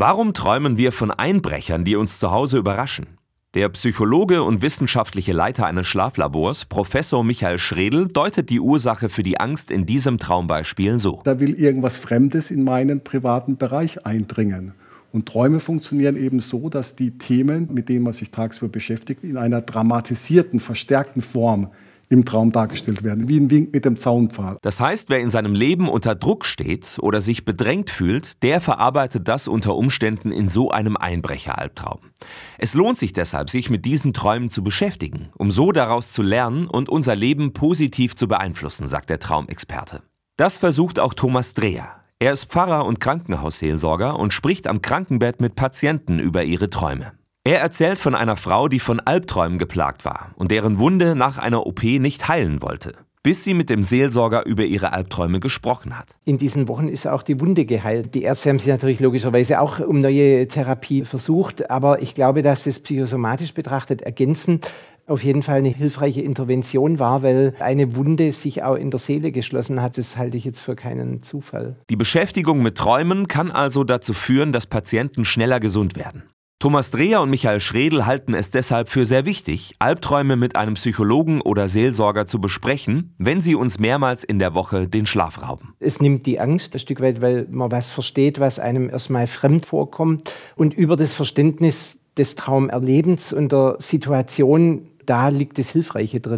Warum träumen wir von Einbrechern, die uns zu Hause überraschen? Der Psychologe und wissenschaftliche Leiter eines Schlaflabors, Professor Michael Schredel, deutet die Ursache für die Angst in diesem Traumbeispiel so. Da will irgendwas Fremdes in meinen privaten Bereich eindringen. Und Träume funktionieren eben so, dass die Themen, mit denen man sich tagsüber beschäftigt, in einer dramatisierten, verstärkten Form im Traum dargestellt werden, wie ein Wink mit dem Zaunpfahl. Das heißt, wer in seinem Leben unter Druck steht oder sich bedrängt fühlt, der verarbeitet das unter Umständen in so einem Einbrecheralbtraum. Es lohnt sich deshalb, sich mit diesen Träumen zu beschäftigen, um so daraus zu lernen und unser Leben positiv zu beeinflussen, sagt der Traumexperte. Das versucht auch Thomas Dreher. Er ist Pfarrer und Krankenhausseelsorger und spricht am Krankenbett mit Patienten über ihre Träume. Er erzählt von einer Frau, die von Albträumen geplagt war und deren Wunde nach einer OP nicht heilen wollte bis sie mit dem Seelsorger über ihre Albträume gesprochen hat. In diesen Wochen ist auch die Wunde geheilt. Die Ärzte haben sich natürlich logischerweise auch um neue Therapie versucht, aber ich glaube, dass das psychosomatisch betrachtet ergänzend auf jeden Fall eine hilfreiche Intervention war, weil eine Wunde sich auch in der Seele geschlossen hat. Das halte ich jetzt für keinen Zufall. Die Beschäftigung mit Träumen kann also dazu führen, dass Patienten schneller gesund werden. Thomas Dreher und Michael Schredel halten es deshalb für sehr wichtig, Albträume mit einem Psychologen oder Seelsorger zu besprechen, wenn sie uns mehrmals in der Woche den Schlaf rauben. Es nimmt die Angst ein Stück weit, weil man was versteht, was einem erstmal fremd vorkommt. Und über das Verständnis des Traumerlebens und der Situation, da liegt das Hilfreiche drin.